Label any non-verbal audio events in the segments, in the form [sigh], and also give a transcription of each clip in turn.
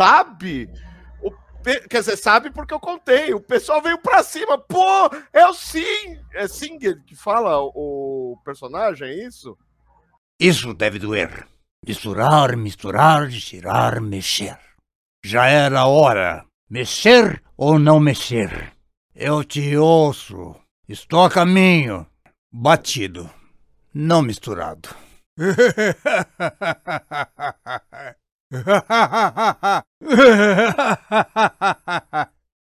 sabe. O. Quer dizer, sabe porque eu contei. O pessoal veio pra cima. Pô, é o Sing. É Singer que fala o personagem, é isso? Isso deve doer. Misturar, misturar, girar, mexer. Já era hora. Mexer ou não mexer? Eu te ouço. Estou a caminho. Batido. Não misturado. [laughs] [laughs]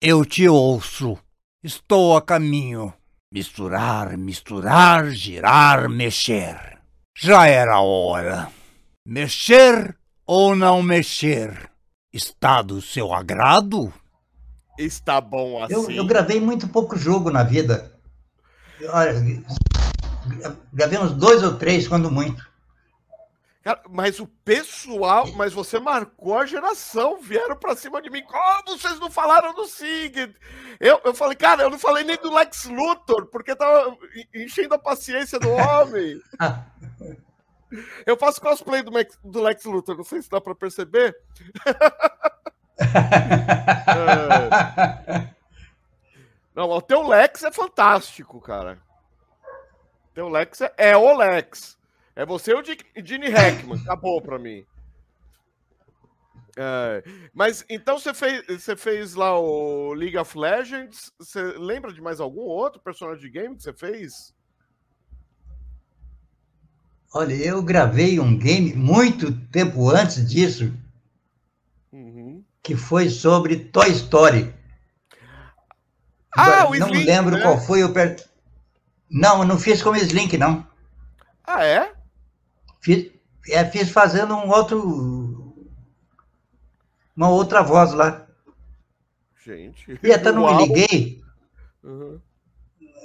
Eu te ouço. Estou a caminho. Misturar, misturar, girar, mexer. Já era hora. Mexer ou não mexer? Está do seu agrado? Está bom assim. Eu, eu gravei muito pouco jogo na vida. Olha, gravei uns dois ou três, quando muito. Cara, mas o pessoal, mas você marcou a geração, vieram pra cima de mim. Como vocês não falaram do Sig? Eu, eu falei, cara, eu não falei nem do Lex Luthor, porque tava enchendo a paciência do homem. [laughs] eu faço cosplay do, Max, do Lex Luthor, não sei se dá pra perceber. é. [laughs] Não, o teu Lex é fantástico, cara. O teu Lex é, é o Lex. É você ou o Gene Hackman. Acabou pra mim. É, mas então você fez, você fez lá o League of Legends. Você lembra de mais algum outro personagem de game que você fez? Olha, eu gravei um game muito tempo antes disso, uhum. que foi sobre Toy Story. Ah, o Não Slink, lembro né? qual foi o. Per... Não, eu não fiz como Slink, não. Ah, é? Fiz, é, fiz fazendo um outro. Uma outra voz lá. Gente. E até não me liguei. Uhum.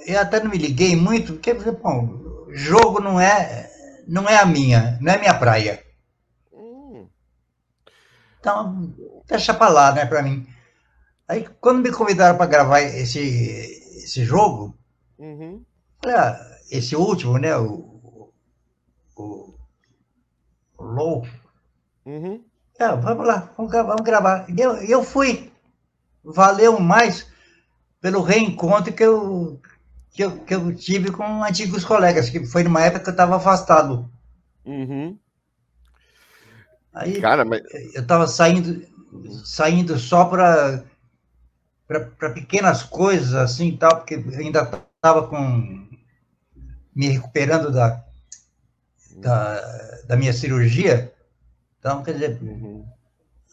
Eu até não me liguei muito, porque, bom, jogo não é, não é a minha, não é a minha praia. Uhum. Então, deixa pra lá, né, pra mim. Aí, quando me convidaram para gravar esse, esse jogo, uhum. falei, ah, esse último, né, o, o Low. Uhum. É, vamos lá, vamos, vamos gravar. Eu, eu fui. Valeu mais pelo reencontro que eu, que eu, que eu tive com antigos colegas, que foi numa época que eu estava afastado. Uhum. Aí Cara, mas... eu estava saindo, saindo só para para pequenas coisas assim tal, porque ainda estava com me recuperando da, da, da minha cirurgia. Então, quer dizer, uhum.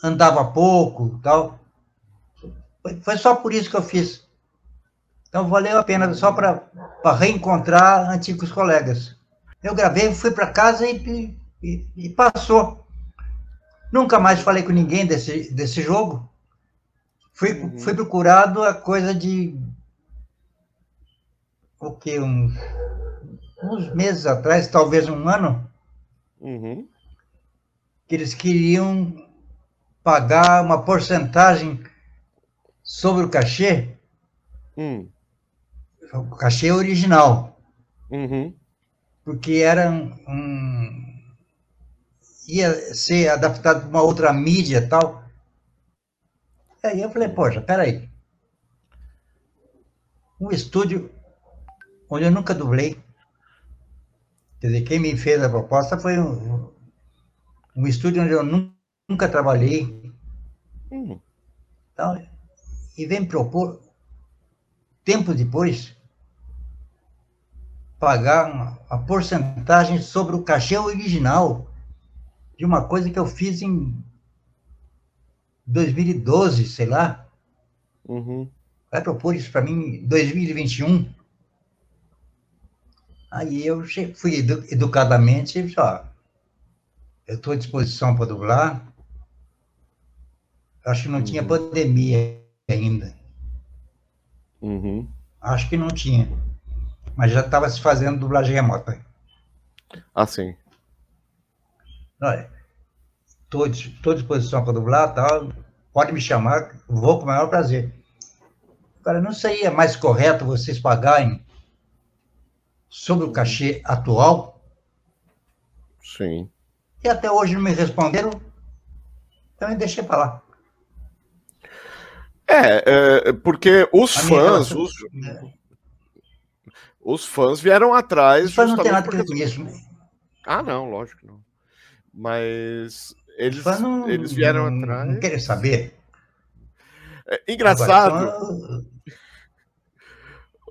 andava pouco tal. Foi, foi, só por isso que eu fiz. Então, valeu a pena só para reencontrar antigos colegas. Eu gravei, fui para casa e, e, e, passou. Nunca mais falei com ninguém desse, desse jogo. Fui, uhum. fui procurado a coisa de. O que? Um, uns meses atrás, talvez um ano, uhum. que eles queriam pagar uma porcentagem sobre o cachê, hum. o cachê original, uhum. porque era um, ia ser adaptado para uma outra mídia e tal. Aí eu falei, poxa, peraí. Um estúdio onde eu nunca dublei, Quer dizer, quem me fez a proposta foi um, um estúdio onde eu nunca trabalhei. Hum. Então, e vem propor, tempo depois, pagar uma, a porcentagem sobre o cachê original de uma coisa que eu fiz em 2012, sei lá. Uhum. Vai propor isso para mim em 2021. Aí eu fui edu educadamente e disse, ó, eu estou à disposição para dublar. Acho que não uhum. tinha pandemia ainda. Uhum. Acho que não tinha. Mas já estava se fazendo dublagem remota. Ah, sim. Olha, estou à disposição para dublar, tal. Pode me chamar, vou com o maior prazer. Cara, não seria mais correto vocês pagarem sobre o cachê atual? Sim. E até hoje não me responderam, então eu deixei para lá. É, é porque os a fãs, os, é. os, fãs vieram atrás. Os fãs não tem nada porque... com isso. Ah, não, lógico que não. Mas eles, não, eles vieram não, atrás. Não querem saber. É, engraçado. Agora,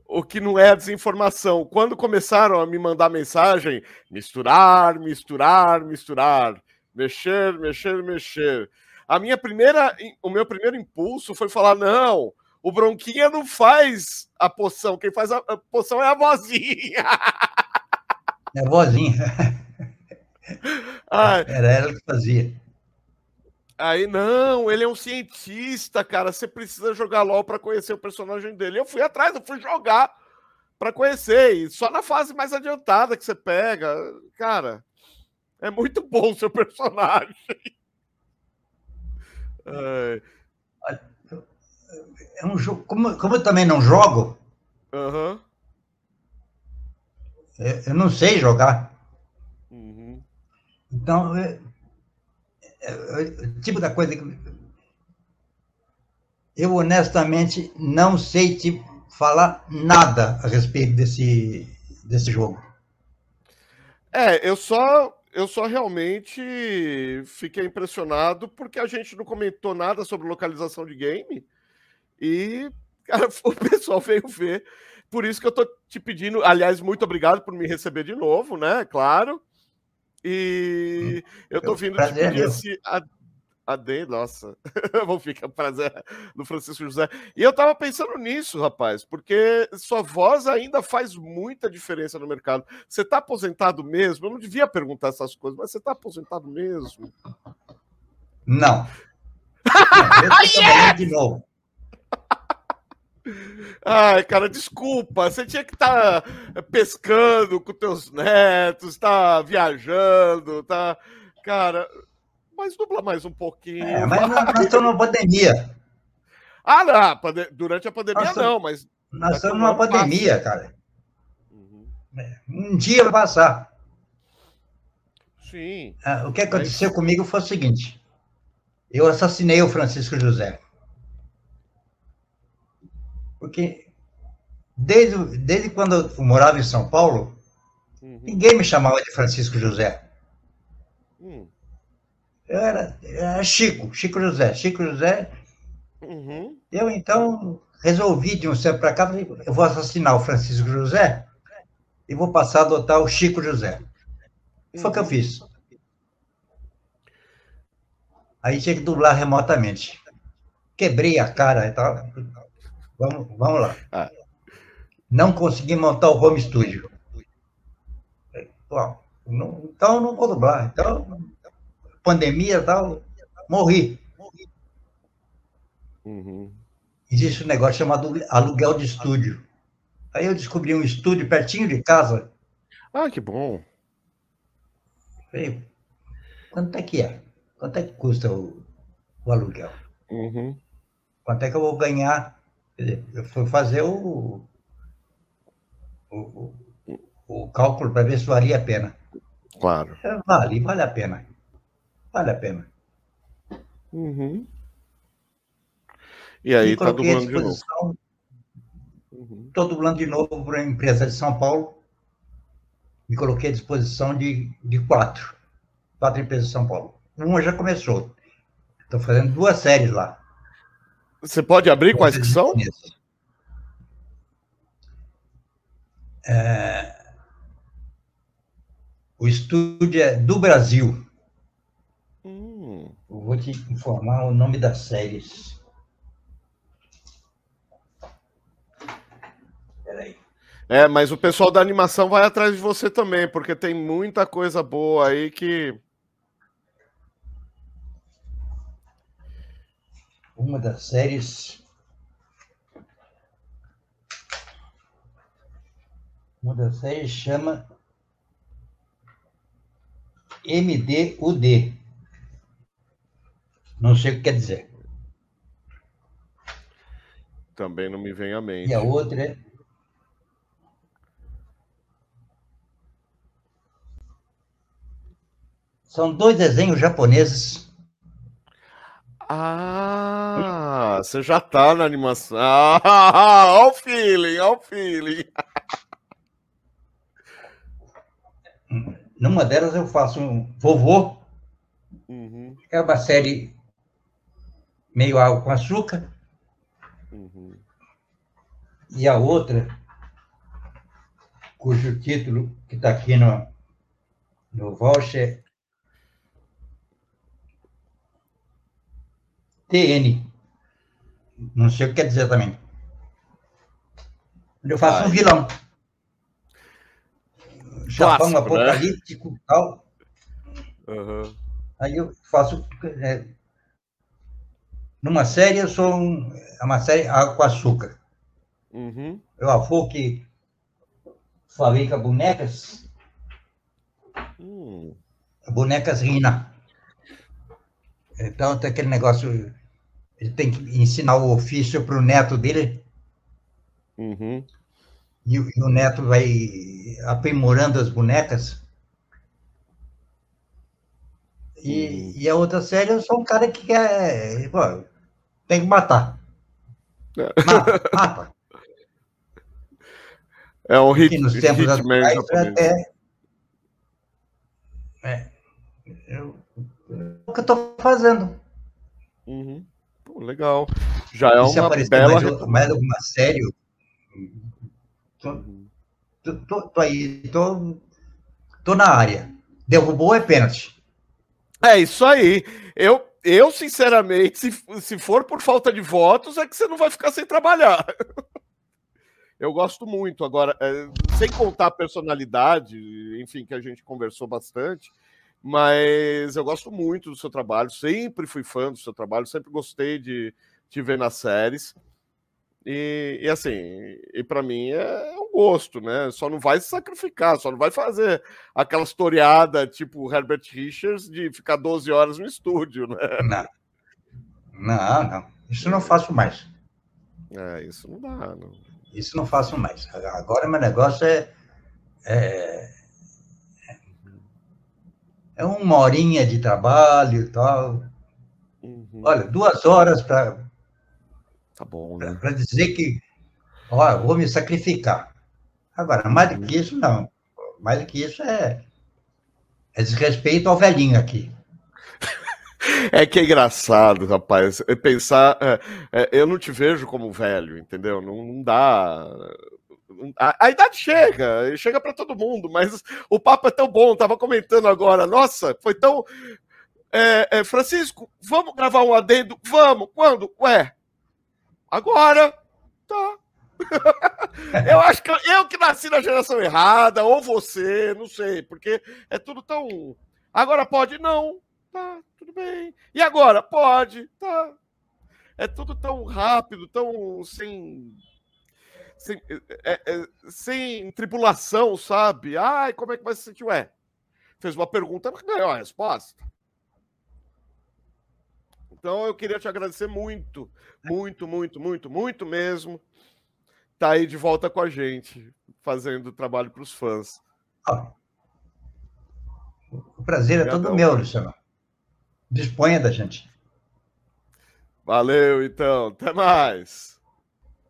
o que não é desinformação. Quando começaram a me mandar mensagem, misturar, misturar, misturar, mexer, mexer, mexer. A minha primeira, o meu primeiro impulso foi falar: não, o Bronquinha não faz a poção, quem faz a, poção é a vozinha. É a vozinha. [laughs] Era ela que fazia. Aí, não, ele é um cientista, cara. Você precisa jogar LOL para conhecer o personagem dele. Eu fui atrás, eu fui jogar para conhecer. E só na fase mais adiantada que você pega. Cara, é muito bom o seu personagem. [laughs] É, é um jogo. Como, como eu também não jogo, uhum. eu, eu não sei jogar. Uhum. Então, é, tipo da coisa que eu honestamente não sei te falar nada a respeito desse, desse jogo. É, eu só eu só realmente fiquei impressionado porque a gente não comentou nada sobre localização de game e cara, [laughs] o pessoal veio ver. Por isso que eu tô te pedindo, aliás, muito obrigado por me receber de novo, né? Claro. E hum, eu tô vindo te pedir esse adendo, nossa, [laughs] vou ficar prazer do Francisco José. E eu tava pensando nisso, rapaz, porque sua voz ainda faz muita diferença no mercado. Você tá aposentado mesmo? Eu não devia perguntar essas coisas, mas você tá aposentado mesmo? Não. [laughs] não eu tô yes! de novo. Ai, cara, desculpa. Você tinha que estar tá pescando com teus netos, tá viajando, tá. Cara, mas dubla mais um pouquinho. É, mas nós estamos numa pandemia. Ah, não, durante a pandemia nós não, mas. Nós estamos numa pandemia, passa. cara. Uhum. Um dia vai passar. Sim. Ah, o que aconteceu mas... comigo foi o seguinte: eu assassinei o Francisco José. Porque desde, desde quando eu morava em São Paulo, uhum. ninguém me chamava de Francisco José. Uhum. Eu era, era, Chico, Chico José. Chico José. Uhum. Eu então resolvi de um tempo para cá, eu vou assassinar o Francisco José e vou passar a adotar o Chico José. Foi o que eu uhum. fiz. Aí tinha que dublar remotamente. Quebrei a cara e tal. Vamos, vamos lá. Ah. Não consegui montar o home studio. Bom, não, então não vou dublar. Então, pandemia e tal, morri. Uhum. Existe um negócio chamado aluguel de estúdio. Aí eu descobri um estúdio pertinho de casa. Ah, que bom. Falei, quanto é que é? Quanto é que custa o, o aluguel? Uhum. Quanto é que eu vou ganhar eu fui fazer o, o, o cálculo para ver se valia a pena. Claro. É, vale, vale a pena. Vale a pena. Uhum. E aí está dublando de novo. Estou uhum. dublando de novo para a empresa de São Paulo. Me coloquei à disposição de, de quatro. Quatro empresas de São Paulo. Uma já começou. Estou fazendo duas séries lá. Você pode abrir quais que são? É... O estúdio é do Brasil. Hum. Eu vou te informar o nome das séries. Peraí. É, mas o pessoal da animação vai atrás de você também, porque tem muita coisa boa aí que uma das séries. Uma das séries chama MDUD. Não sei o que quer dizer. Também não me vem à mente. E a outra é. São dois desenhos japoneses Ah, você já tá na animação. Ah, olha o feeling, olha o feeling. Numa delas eu faço um vovô. Uhum. É uma série meio água com açúcar. Uhum. E a outra, cujo título que está aqui no, no voucher TN. Não sei o que quer dizer também. Eu faço um vilão. Japão Clássico, né? apocalíptico né? tal. Uhum. Aí eu faço. É, numa série, eu sou um, é uma série água com açúcar. Uhum. Eu avô que fabrica bonecas. Hum. Bonecas Rina. Então tem aquele negócio. Ele tem que ensinar o ofício para o neto dele. Uhum. E, e, o neto vai aprimorando as bonecas. E, uhum. e a outra série, eu sou um cara que quer. Pô, tem que matar. É. Mata, [laughs] mata. É um hit, nos tempos atuais, até, é, eu, o que eu estou fazendo. Uhum. Legal. Já é uma bela... Mais, mais alguma série? Tô, tô, tô, aí, tô, tô na área. Derrubou é pênalti. É isso aí. Eu, eu sinceramente, se, se for por falta de votos, é que você não vai ficar sem trabalhar. [laughs] Eu gosto muito. Agora, é, sem contar a personalidade, enfim, que a gente conversou bastante, mas eu gosto muito do seu trabalho, sempre fui fã do seu trabalho, sempre gostei de te ver nas séries. E, e assim, e para mim é um gosto, né? Só não vai se sacrificar, só não vai fazer aquela historiada tipo Herbert Richards de ficar 12 horas no estúdio, né? Não. Não, não. Isso não faço mais. É, isso não dá, não. Isso não faço mais. Agora meu negócio é, é é uma horinha de trabalho e tal. Uhum. Olha, duas horas para. Tá bom, né? Para dizer que, ó, vou me sacrificar. Agora, mais do que isso, não. Mais do que isso é, é desrespeito ao velhinho aqui. [laughs] É que é engraçado, rapaz. Pensar. É, é, eu não te vejo como velho, entendeu? Não, não dá. A, a idade chega, chega para todo mundo, mas o papo é tão bom. Tava comentando agora, nossa, foi tão. É, é, Francisco, vamos gravar um adendo? Vamos, quando? Ué, agora. Tá. [laughs] eu acho que eu que nasci na geração errada, ou você, não sei, porque é tudo tão. Agora pode? Não. Tá, tudo bem. E agora? Pode, tá. É tudo tão rápido, tão sem sem, é, é, sem tripulação, sabe? Ai, como é que vai se sentir? Ué, fez uma pergunta, ganhou a resposta. Então eu queria te agradecer muito, muito, muito, muito, muito mesmo. Tá aí de volta com a gente, fazendo trabalho para os fãs. O prazer Obrigadão. é todo meu, Luciano. Disponha da gente. Valeu, então. Até mais.